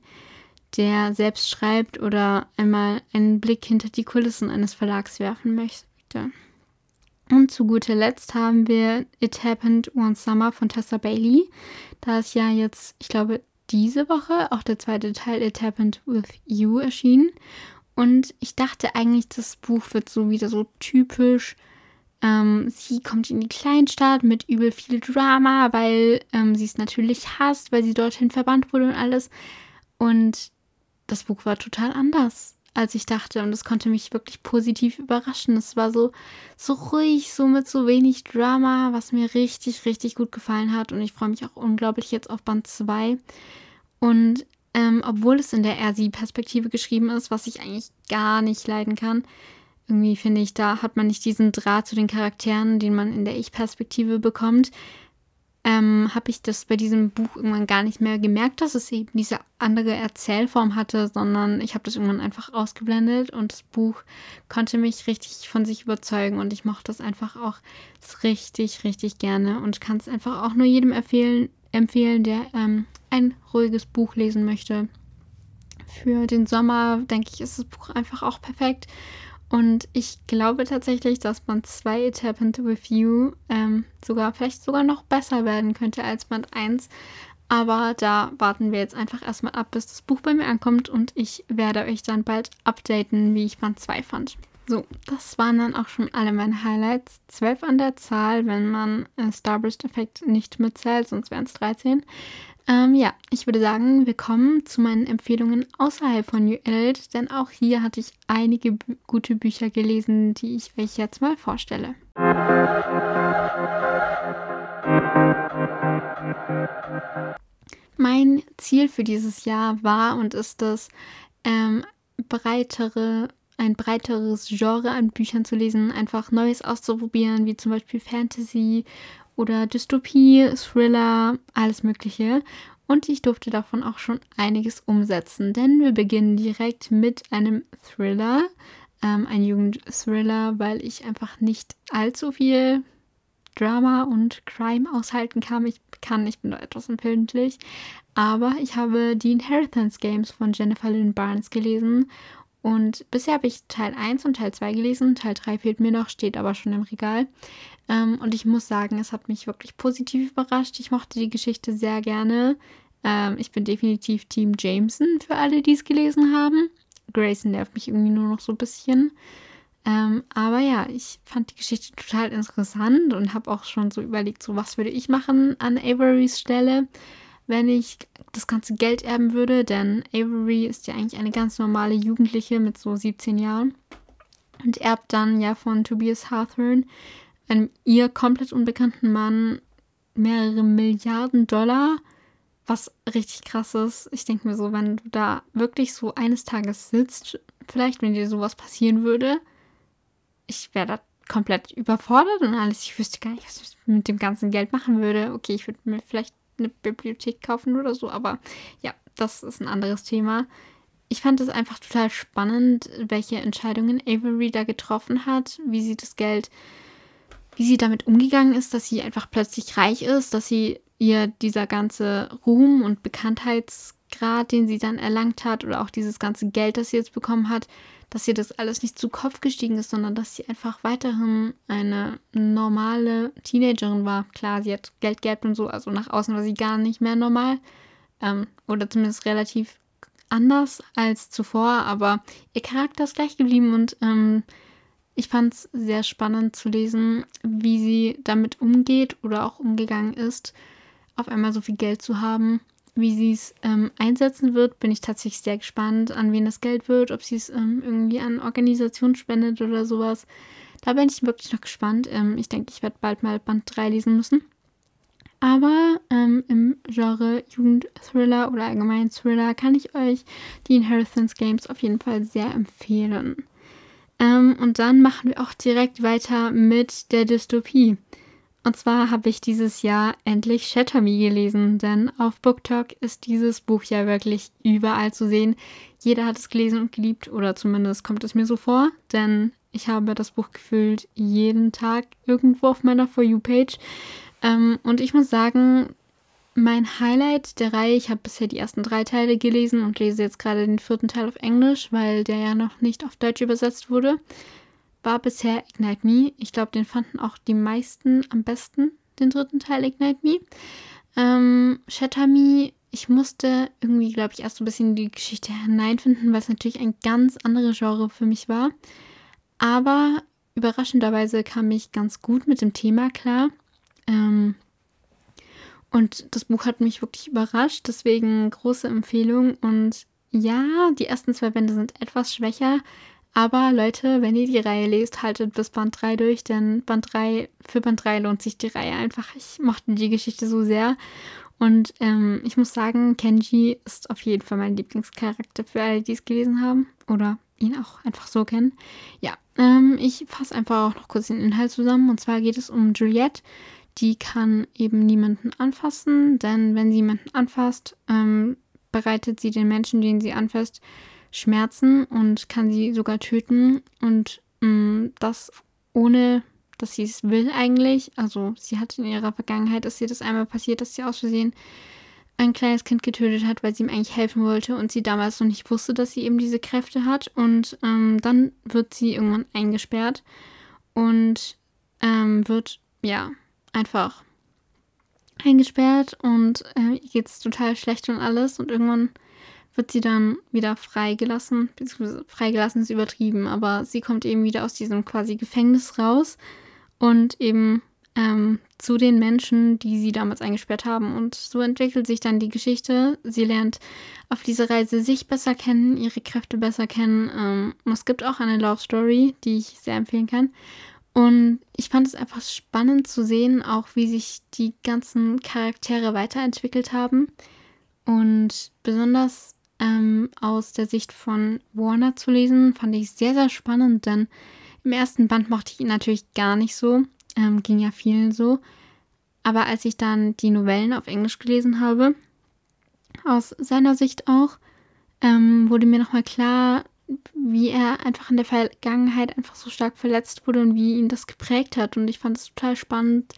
der selbst schreibt oder einmal einen Blick hinter die Kulissen eines Verlags werfen möchte. Und zu guter Letzt haben wir It Happened One Summer von Tessa Bailey. Da ist ja jetzt, ich glaube, diese Woche auch der zweite Teil It Happened With You erschienen. Und ich dachte eigentlich, das Buch wird so wieder so typisch. Ähm, sie kommt in die Kleinstadt mit übel viel Drama, weil ähm, sie es natürlich hasst, weil sie dorthin verbannt wurde und alles. Und das Buch war total anders als ich dachte. Und es konnte mich wirklich positiv überraschen. Es war so, so ruhig, so mit so wenig Drama, was mir richtig, richtig gut gefallen hat. Und ich freue mich auch unglaublich jetzt auf Band 2. Und ähm, obwohl es in der RC-Perspektive geschrieben ist, was ich eigentlich gar nicht leiden kann, irgendwie finde ich, da hat man nicht diesen Draht zu den Charakteren, den man in der Ich-Perspektive bekommt ähm, habe ich das bei diesem Buch irgendwann gar nicht mehr gemerkt, dass es eben diese andere Erzählform hatte, sondern ich habe das irgendwann einfach ausgeblendet und das Buch konnte mich richtig von sich überzeugen und ich mochte das einfach auch richtig, richtig gerne und kann es einfach auch nur jedem empfehlen, empfehlen der ähm, ein ruhiges Buch lesen möchte. Für den Sommer, denke ich, ist das Buch einfach auch perfekt. Und ich glaube tatsächlich, dass Band 2 It Happened With You ähm, sogar vielleicht sogar noch besser werden könnte als Band 1. Aber da warten wir jetzt einfach erstmal ab, bis das Buch bei mir ankommt und ich werde euch dann bald updaten, wie ich Band 2 fand. So, das waren dann auch schon alle meine Highlights. 12 an der Zahl, wenn man äh, Starburst-Effekt nicht mitzählt, sonst wären es 13. Ähm, ja, ich würde sagen, wir kommen zu meinen Empfehlungen außerhalb von New Adult, denn auch hier hatte ich einige gute Bücher gelesen, die ich euch jetzt mal vorstelle. Mein Ziel für dieses Jahr war und ist es, ähm, breitere, ein breiteres Genre an Büchern zu lesen, einfach Neues auszuprobieren, wie zum Beispiel Fantasy oder Dystopie, Thriller, alles Mögliche. Und ich durfte davon auch schon einiges umsetzen, denn wir beginnen direkt mit einem Thriller, ähm, ein Jugendthriller, weil ich einfach nicht allzu viel Drama und Crime aushalten kann. Ich kann, ich bin da etwas empfindlich. Aber ich habe die Inheritance Games von Jennifer Lynn Barnes gelesen. Und bisher habe ich Teil 1 und Teil 2 gelesen. Teil 3 fehlt mir noch, steht aber schon im Regal. Ähm, und ich muss sagen, es hat mich wirklich positiv überrascht. Ich mochte die Geschichte sehr gerne. Ähm, ich bin definitiv Team Jameson für alle, die es gelesen haben. Grayson nervt mich irgendwie nur noch so ein bisschen. Ähm, aber ja, ich fand die Geschichte total interessant und habe auch schon so überlegt, so was würde ich machen an Averys Stelle, wenn ich das ganze Geld erben würde. Denn Avery ist ja eigentlich eine ganz normale Jugendliche mit so 17 Jahren und erbt dann ja von Tobias Hawthorne, einem ihr komplett unbekannten Mann, mehrere Milliarden Dollar was richtig krass ist. Ich denke mir so, wenn du da wirklich so eines Tages sitzt, vielleicht wenn dir sowas passieren würde, ich wäre da komplett überfordert und alles. Ich wüsste gar nicht, was ich mit dem ganzen Geld machen würde. Okay, ich würde mir vielleicht eine Bibliothek kaufen oder so, aber ja, das ist ein anderes Thema. Ich fand es einfach total spannend, welche Entscheidungen Avery da getroffen hat, wie sie das Geld, wie sie damit umgegangen ist, dass sie einfach plötzlich reich ist, dass sie ihr dieser ganze Ruhm und Bekanntheitsgrad, den sie dann erlangt hat, oder auch dieses ganze Geld, das sie jetzt bekommen hat, dass ihr das alles nicht zu Kopf gestiegen ist, sondern dass sie einfach weiterhin eine normale Teenagerin war. Klar, sie hat Geld gehabt und so, also nach außen war sie gar nicht mehr normal. Ähm, oder zumindest relativ anders als zuvor, aber ihr Charakter ist gleich geblieben und ähm, ich fand es sehr spannend zu lesen, wie sie damit umgeht oder auch umgegangen ist auf einmal so viel Geld zu haben. Wie sie es ähm, einsetzen wird, bin ich tatsächlich sehr gespannt, an wen das Geld wird, ob sie es ähm, irgendwie an Organisationen spendet oder sowas. Da bin ich wirklich noch gespannt. Ähm, ich denke, ich werde bald mal Band 3 lesen müssen. Aber ähm, im Genre Jugendthriller oder allgemein Thriller kann ich euch die Inheritance Games auf jeden Fall sehr empfehlen. Ähm, und dann machen wir auch direkt weiter mit der Dystopie. Und zwar habe ich dieses Jahr endlich Shatter Me gelesen, denn auf BookTok ist dieses Buch ja wirklich überall zu sehen. Jeder hat es gelesen und geliebt, oder zumindest kommt es mir so vor, denn ich habe das Buch gefühlt jeden Tag irgendwo auf meiner For You-Page. Ähm, und ich muss sagen, mein Highlight der Reihe, ich habe bisher die ersten drei Teile gelesen und lese jetzt gerade den vierten Teil auf Englisch, weil der ja noch nicht auf Deutsch übersetzt wurde war bisher Ignite Me. Ich glaube, den fanden auch die meisten am besten, den dritten Teil Ignite Me. Ähm, Shatter Me, ich musste irgendwie, glaube ich, erst so ein bisschen in die Geschichte hineinfinden, weil es natürlich ein ganz anderes Genre für mich war. Aber überraschenderweise kam ich ganz gut mit dem Thema klar. Ähm, und das Buch hat mich wirklich überrascht, deswegen große Empfehlung. Und ja, die ersten zwei Bände sind etwas schwächer, aber Leute, wenn ihr die Reihe lest, haltet bis Band 3 durch, denn Band 3, für Band 3 lohnt sich die Reihe einfach. Ich mochte die Geschichte so sehr. Und ähm, ich muss sagen, Kenji ist auf jeden Fall mein Lieblingscharakter für alle, die es gelesen haben. Oder ihn auch einfach so kennen. Ja, ähm, ich fasse einfach auch noch kurz den Inhalt zusammen. Und zwar geht es um Juliette. Die kann eben niemanden anfassen, denn wenn sie jemanden anfasst, ähm, bereitet sie den Menschen, den sie anfasst, Schmerzen und kann sie sogar töten. Und mh, mm, das ohne, dass sie es will eigentlich. Also sie hat in ihrer Vergangenheit, dass ihr das einmal passiert, dass sie aus Versehen ein kleines Kind getötet hat, weil sie ihm eigentlich helfen wollte und sie damals noch nicht wusste, dass sie eben diese Kräfte hat. Und ähm, dann wird sie irgendwann eingesperrt und ähm, wird ja einfach eingesperrt und äh, ihr geht es total schlecht und alles und irgendwann wird sie dann wieder freigelassen, beziehungsweise freigelassen ist übertrieben, aber sie kommt eben wieder aus diesem quasi Gefängnis raus und eben ähm, zu den Menschen, die sie damals eingesperrt haben. Und so entwickelt sich dann die Geschichte. Sie lernt auf dieser Reise sich besser kennen, ihre Kräfte besser kennen. Ähm, es gibt auch eine Love Story, die ich sehr empfehlen kann. Und ich fand es einfach spannend zu sehen, auch wie sich die ganzen Charaktere weiterentwickelt haben. Und besonders ähm, aus der Sicht von Warner zu lesen, fand ich sehr, sehr spannend, denn im ersten Band mochte ich ihn natürlich gar nicht so. Ähm, ging ja vielen so. Aber als ich dann die Novellen auf Englisch gelesen habe, aus seiner Sicht auch, ähm, wurde mir nochmal klar, wie er einfach in der Vergangenheit einfach so stark verletzt wurde und wie ihn das geprägt hat. Und ich fand es total spannend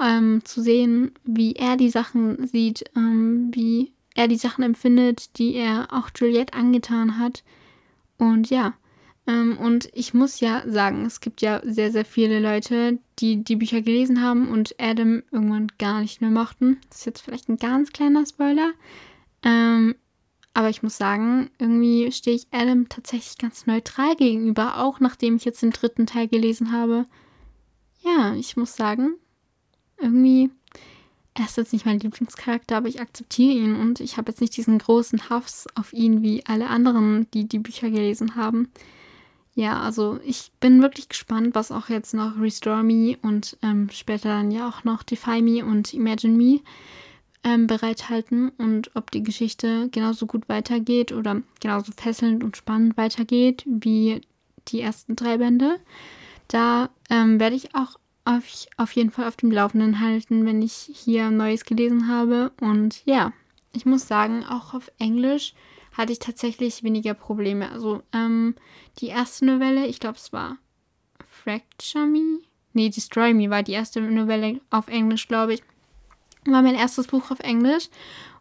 ähm, zu sehen, wie er die Sachen sieht, ähm, wie er die Sachen empfindet, die er auch Juliette angetan hat. Und ja, ähm, und ich muss ja sagen, es gibt ja sehr, sehr viele Leute, die die Bücher gelesen haben und Adam irgendwann gar nicht mehr mochten. Das ist jetzt vielleicht ein ganz kleiner Spoiler. Ähm, aber ich muss sagen, irgendwie stehe ich Adam tatsächlich ganz neutral gegenüber, auch nachdem ich jetzt den dritten Teil gelesen habe. Ja, ich muss sagen, irgendwie, er ist jetzt nicht mein Lieblingscharakter, aber ich akzeptiere ihn und ich habe jetzt nicht diesen großen Hass auf ihn wie alle anderen, die die Bücher gelesen haben. Ja, also ich bin wirklich gespannt, was auch jetzt noch Restore Me und ähm, später dann ja auch noch Defy Me und Imagine Me ähm, bereithalten und ob die Geschichte genauso gut weitergeht oder genauso fesselnd und spannend weitergeht wie die ersten drei Bände. Da ähm, werde ich auch auf, auf jeden Fall auf dem Laufenden halten, wenn ich hier Neues gelesen habe. Und ja, ich muss sagen, auch auf Englisch hatte ich tatsächlich weniger Probleme. Also ähm, die erste Novelle, ich glaube es war Fracture Me. Nee, Destroy Me war die erste Novelle auf Englisch, glaube ich. War mein erstes Buch auf Englisch.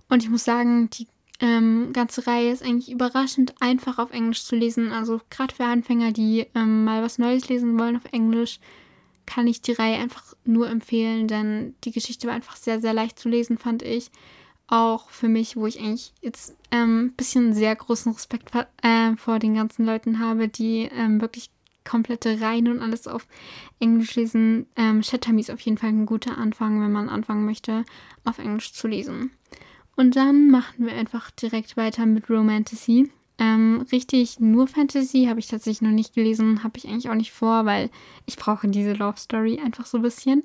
Und ich muss sagen, die ähm, ganze Reihe ist eigentlich überraschend einfach auf Englisch zu lesen. Also gerade für Anfänger, die ähm, mal was Neues lesen wollen auf Englisch, kann ich die Reihe einfach nur empfehlen, denn die Geschichte war einfach sehr, sehr leicht zu lesen, fand ich auch für mich, wo ich eigentlich jetzt ein ähm, bisschen sehr großen Respekt äh, vor den ganzen Leuten habe, die ähm, wirklich komplette Reihen und alles auf Englisch lesen. Ähm, Shatterme ist auf jeden Fall ein guter Anfang, wenn man anfangen möchte, auf Englisch zu lesen. Und dann machen wir einfach direkt weiter mit Romantasy. Ähm, richtig, nur Fantasy habe ich tatsächlich noch nicht gelesen, habe ich eigentlich auch nicht vor, weil ich brauche diese Love Story einfach so ein bisschen.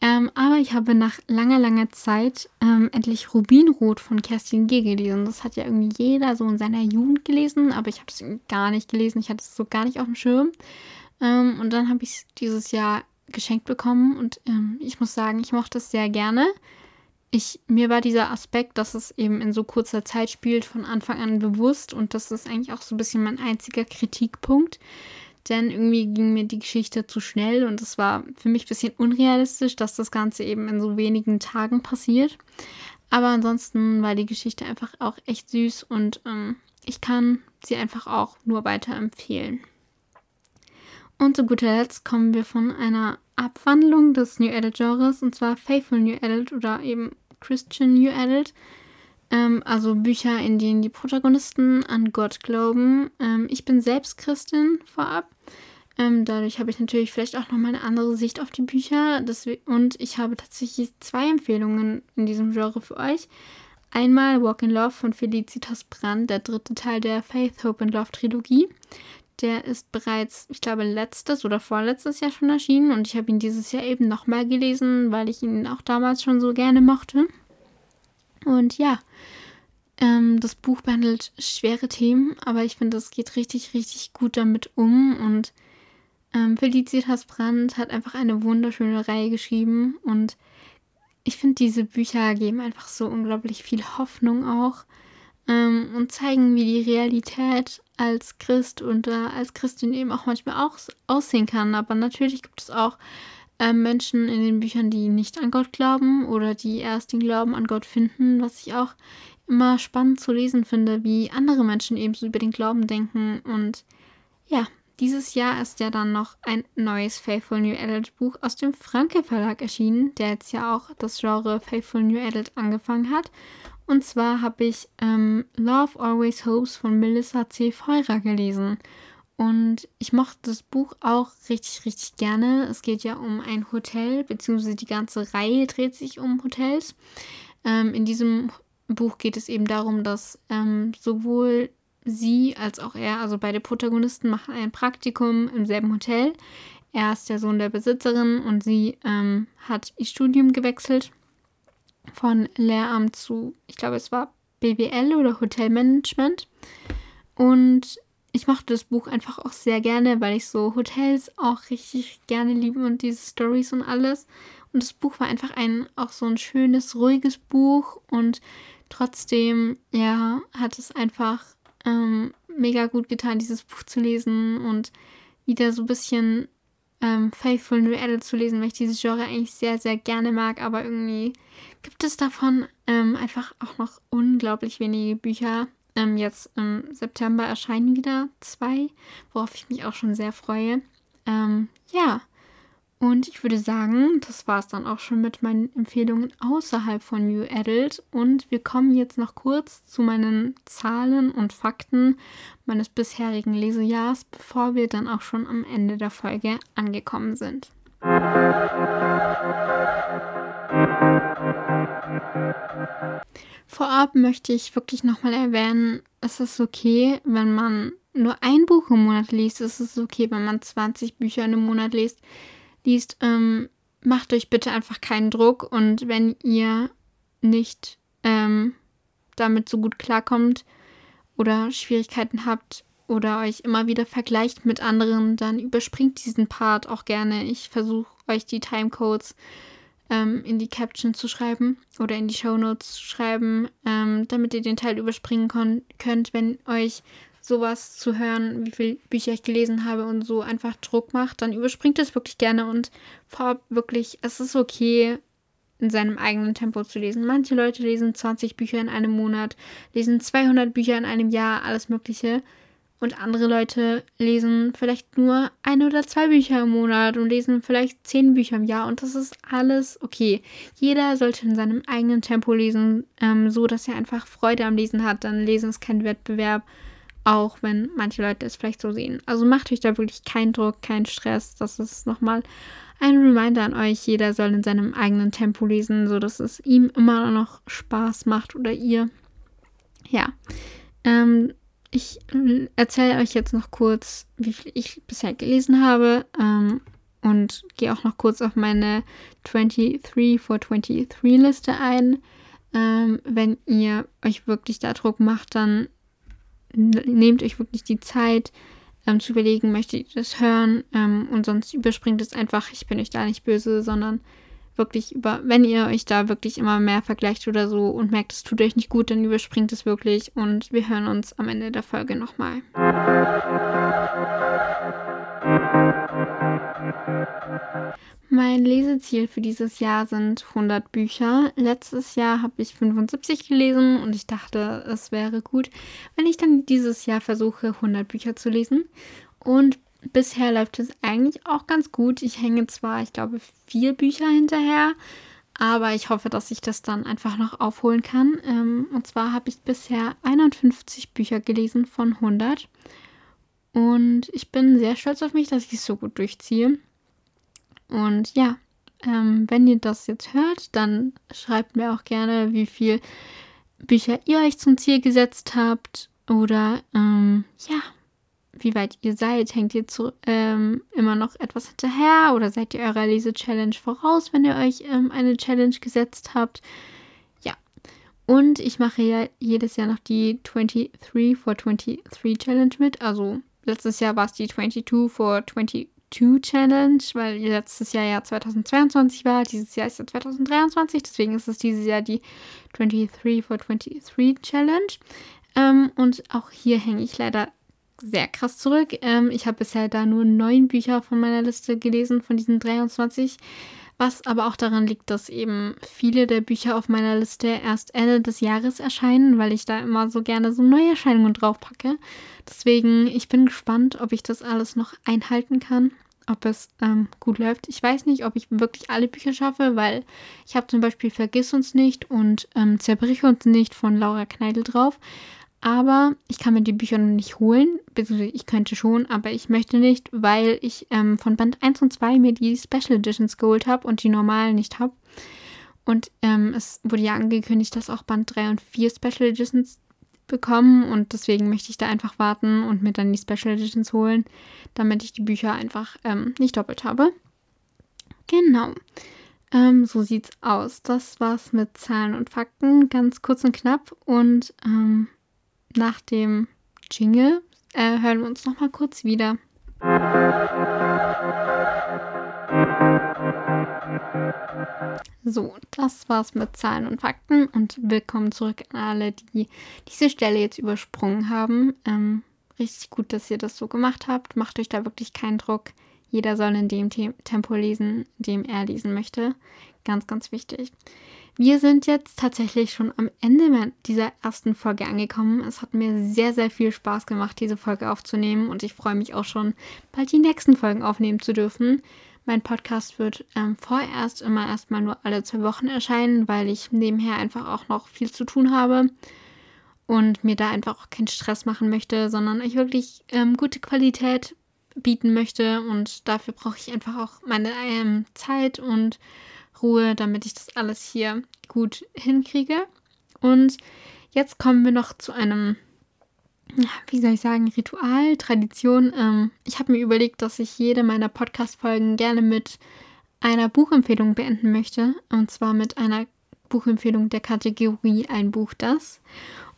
Ähm, aber ich habe nach langer, langer Zeit ähm, endlich Rubinrot von Kerstin G. gelesen. Das hat ja irgendwie jeder so in seiner Jugend gelesen, aber ich habe es gar nicht gelesen. Ich hatte es so gar nicht auf dem Schirm. Ähm, und dann habe ich es dieses Jahr geschenkt bekommen und ähm, ich muss sagen, ich mochte es sehr gerne. Ich, mir war dieser Aspekt, dass es eben in so kurzer Zeit spielt, von Anfang an bewusst und das ist eigentlich auch so ein bisschen mein einziger Kritikpunkt denn irgendwie ging mir die Geschichte zu schnell und es war für mich ein bisschen unrealistisch, dass das Ganze eben in so wenigen Tagen passiert. Aber ansonsten war die Geschichte einfach auch echt süß und ähm, ich kann sie einfach auch nur weiterempfehlen. Und zu guter Letzt kommen wir von einer Abwandlung des New Adult Genres und zwar Faithful New Adult oder eben Christian New Adult. Ähm, also Bücher, in denen die Protagonisten an Gott glauben. Ähm, ich bin selbst Christin vorab. Ähm, dadurch habe ich natürlich vielleicht auch nochmal eine andere Sicht auf die Bücher. und ich habe tatsächlich zwei Empfehlungen in diesem Genre für euch. Einmal Walk in Love von Felicitas Brand, der dritte Teil der Faith, Hope and Love Trilogie. Der ist bereits, ich glaube, letztes oder vorletztes Jahr schon erschienen und ich habe ihn dieses Jahr eben nochmal gelesen, weil ich ihn auch damals schon so gerne mochte. Und ja, ähm, das Buch behandelt schwere Themen, aber ich finde, es geht richtig, richtig gut damit um. Und ähm, Felicitas Brandt hat einfach eine wunderschöne Reihe geschrieben. Und ich finde, diese Bücher geben einfach so unglaublich viel Hoffnung auch ähm, und zeigen, wie die Realität als Christ und äh, als Christin eben auch manchmal auch aussehen kann. Aber natürlich gibt es auch äh, Menschen in den Büchern, die nicht an Gott glauben oder die erst den Glauben an Gott finden, was ich auch immer spannend zu lesen finde, wie andere Menschen eben so über den Glauben denken. Und ja, dieses Jahr ist ja dann noch ein neues Faithful New Adult Buch aus dem Franke Verlag erschienen, der jetzt ja auch das Genre Faithful New Adult angefangen hat. Und zwar habe ich ähm, Love Always Hopes von Melissa C. Feurer gelesen. Und ich mochte das Buch auch richtig, richtig gerne. Es geht ja um ein Hotel, beziehungsweise die ganze Reihe dreht sich um Hotels. Ähm, in diesem Buch geht es eben darum, dass ähm, sowohl sie als auch er, also beide Protagonisten, machen ein Praktikum im selben Hotel. Er ist der Sohn der Besitzerin und sie ähm, hat ihr Studium gewechselt von Lehramt zu, ich glaube, es war BWL oder Hotelmanagement. Und ich mochte das Buch einfach auch sehr gerne, weil ich so Hotels auch richtig gerne liebe und diese Stories und alles. Und das Buch war einfach ein auch so ein schönes, ruhiges Buch und trotzdem, ja, hat es einfach ähm, mega gut getan, dieses Buch zu lesen und wieder so ein bisschen ähm, Faithful New Adult zu lesen, weil ich dieses Genre eigentlich sehr, sehr gerne mag. Aber irgendwie gibt es davon ähm, einfach auch noch unglaublich wenige Bücher. Ähm, jetzt im September erscheinen wieder zwei, worauf ich mich auch schon sehr freue. Ähm, ja, und ich würde sagen, das war es dann auch schon mit meinen Empfehlungen außerhalb von New Adult. Und wir kommen jetzt noch kurz zu meinen Zahlen und Fakten meines bisherigen Lesejahrs, bevor wir dann auch schon am Ende der Folge angekommen sind. Vorab möchte ich wirklich nochmal erwähnen, es ist okay, wenn man nur ein Buch im Monat liest. Es ist okay, wenn man 20 Bücher einem Monat liest liest, ähm, macht euch bitte einfach keinen Druck und wenn ihr nicht ähm, damit so gut klarkommt oder Schwierigkeiten habt oder euch immer wieder vergleicht mit anderen, dann überspringt diesen Part auch gerne. Ich versuche euch die Timecodes ähm, in die Caption zu schreiben oder in die Show Notes zu schreiben, ähm, damit ihr den Teil überspringen könnt, wenn euch sowas zu hören, wie viele Bücher ich gelesen habe und so einfach Druck macht, dann überspringt es wirklich gerne und vorab wirklich, es ist okay, in seinem eigenen Tempo zu lesen. Manche Leute lesen 20 Bücher in einem Monat, lesen 200 Bücher in einem Jahr, alles Mögliche. Und andere Leute lesen vielleicht nur ein oder zwei Bücher im Monat und lesen vielleicht zehn Bücher im Jahr. Und das ist alles okay. Jeder sollte in seinem eigenen Tempo lesen, ähm, so dass er einfach Freude am Lesen hat. Dann Lesen ist kein Wettbewerb auch wenn manche Leute es vielleicht so sehen. Also macht euch da wirklich keinen Druck, keinen Stress. Das ist nochmal ein Reminder an euch. Jeder soll in seinem eigenen Tempo lesen, sodass es ihm immer noch Spaß macht oder ihr. Ja. Ähm, ich erzähle euch jetzt noch kurz, wie viel ich bisher gelesen habe. Ähm, und gehe auch noch kurz auf meine 23 for 23 Liste ein. Ähm, wenn ihr euch wirklich da Druck macht, dann nehmt euch wirklich die Zeit ähm, zu überlegen, möchtet ihr das hören ähm, und sonst überspringt es einfach, ich bin euch da nicht böse, sondern wirklich über, wenn ihr euch da wirklich immer mehr vergleicht oder so und merkt, es tut euch nicht gut, dann überspringt es wirklich und wir hören uns am Ende der Folge nochmal. Mein Leseziel für dieses Jahr sind 100 Bücher. Letztes Jahr habe ich 75 gelesen und ich dachte, es wäre gut, wenn ich dann dieses Jahr versuche, 100 Bücher zu lesen. Und bisher läuft es eigentlich auch ganz gut. Ich hänge zwar, ich glaube, vier Bücher hinterher, aber ich hoffe, dass ich das dann einfach noch aufholen kann. Ähm, und zwar habe ich bisher 51 Bücher gelesen von 100. Und ich bin sehr stolz auf mich, dass ich es so gut durchziehe. Und ja, ähm, wenn ihr das jetzt hört, dann schreibt mir auch gerne, wie viel Bücher ihr euch zum Ziel gesetzt habt oder ähm, ja, wie weit ihr seid. Hängt ihr zu, ähm, immer noch etwas hinterher oder seid ihr eurer Lese-Challenge voraus, wenn ihr euch ähm, eine Challenge gesetzt habt? Ja. Und ich mache ja jedes Jahr noch die 23 for 23 Challenge mit. Also letztes Jahr war es die 22 for 22 Challenge, weil letztes Jahr ja 2022 war, dieses Jahr ist ja 2023, deswegen ist es dieses Jahr die 23 for 23 Challenge. Ähm, und auch hier hänge ich leider sehr krass zurück. Ähm, ich habe bisher da nur neun Bücher von meiner Liste gelesen, von diesen 23. Was aber auch daran liegt, dass eben viele der Bücher auf meiner Liste erst Ende des Jahres erscheinen, weil ich da immer so gerne so Neuerscheinungen draufpacke. Deswegen, ich bin gespannt, ob ich das alles noch einhalten kann, ob es ähm, gut läuft. Ich weiß nicht, ob ich wirklich alle Bücher schaffe, weil ich habe zum Beispiel Vergiss uns nicht und ähm, Zerbrich uns nicht von Laura Kneidel drauf. Aber ich kann mir die Bücher noch nicht holen. Ich könnte schon, aber ich möchte nicht, weil ich ähm, von Band 1 und 2 mir die Special Editions geholt habe und die normalen nicht habe. Und ähm, es wurde ja angekündigt, dass auch Band 3 und 4 Special Editions bekommen und deswegen möchte ich da einfach warten und mir dann die Special Editions holen, damit ich die Bücher einfach ähm, nicht doppelt habe. Genau. Ähm, so sieht's aus. Das war's mit Zahlen und Fakten. Ganz kurz und knapp. Und ähm, nach dem Jingle äh, hören wir uns noch mal kurz wieder. So, das war's mit Zahlen und Fakten und willkommen zurück an alle, die diese Stelle jetzt übersprungen haben. Ähm, richtig gut, dass ihr das so gemacht habt. Macht euch da wirklich keinen Druck. Jeder soll in dem Tempo lesen, dem er lesen möchte. Ganz, ganz wichtig. Wir sind jetzt tatsächlich schon am Ende dieser ersten Folge angekommen. Es hat mir sehr, sehr viel Spaß gemacht, diese Folge aufzunehmen und ich freue mich auch schon, bald die nächsten Folgen aufnehmen zu dürfen. Mein Podcast wird ähm, vorerst immer erstmal nur alle zwei Wochen erscheinen, weil ich nebenher einfach auch noch viel zu tun habe und mir da einfach auch keinen Stress machen möchte, sondern ich wirklich ähm, gute Qualität bieten möchte und dafür brauche ich einfach auch meine ähm, Zeit und Ruhe, damit ich das alles hier gut hinkriege. Und jetzt kommen wir noch zu einem, wie soll ich sagen, Ritual, Tradition. Ähm, ich habe mir überlegt, dass ich jede meiner Podcast-Folgen gerne mit einer Buchempfehlung beenden möchte. Und zwar mit einer Buchempfehlung der Kategorie Ein Buch das.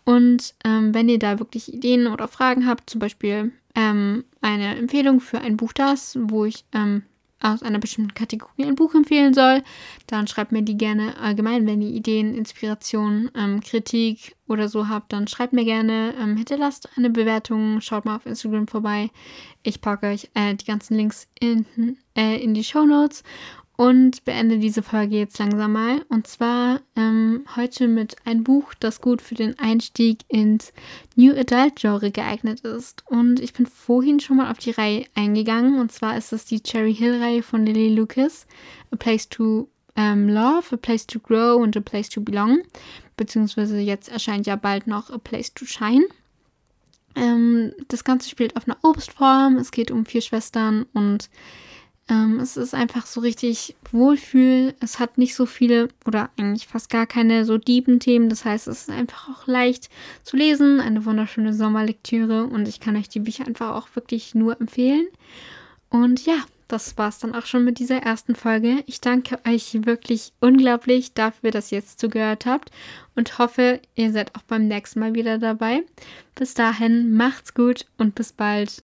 Und ähm, wenn ihr da wirklich Ideen oder Fragen habt, zum Beispiel ähm, eine Empfehlung für ein Buch das, wo ich ähm, aus einer bestimmten Kategorie ein Buch empfehlen soll, dann schreibt mir die gerne allgemein, wenn ihr Ideen, Inspirationen, ähm, Kritik oder so habt, dann schreibt mir gerne, ähm, hinterlasst eine Bewertung, schaut mal auf Instagram vorbei. Ich packe euch äh, die ganzen Links in, äh, in die Show Notes und beende diese Folge jetzt langsam mal. Und zwar ähm, heute mit einem Buch, das gut für den Einstieg ins New Adult Genre geeignet ist. Und ich bin vorhin schon mal auf die Reihe eingegangen. Und zwar ist es die Cherry Hill Reihe von Lily Lucas. A Place to ähm, Love, A Place to Grow und A Place to Belong. Beziehungsweise jetzt erscheint ja bald noch A Place to Shine. Ähm, das Ganze spielt auf einer Obstform. Es geht um vier Schwestern und ähm, es ist einfach so richtig Wohlfühl. Es hat nicht so viele oder eigentlich fast gar keine so dieben Themen. Das heißt, es ist einfach auch leicht zu lesen. Eine wunderschöne Sommerlektüre und ich kann euch die Bücher einfach auch wirklich nur empfehlen. Und ja, das war es dann auch schon mit dieser ersten Folge. Ich danke euch wirklich unglaublich dafür, dass ihr jetzt zugehört habt und hoffe, ihr seid auch beim nächsten Mal wieder dabei. Bis dahin, macht's gut und bis bald.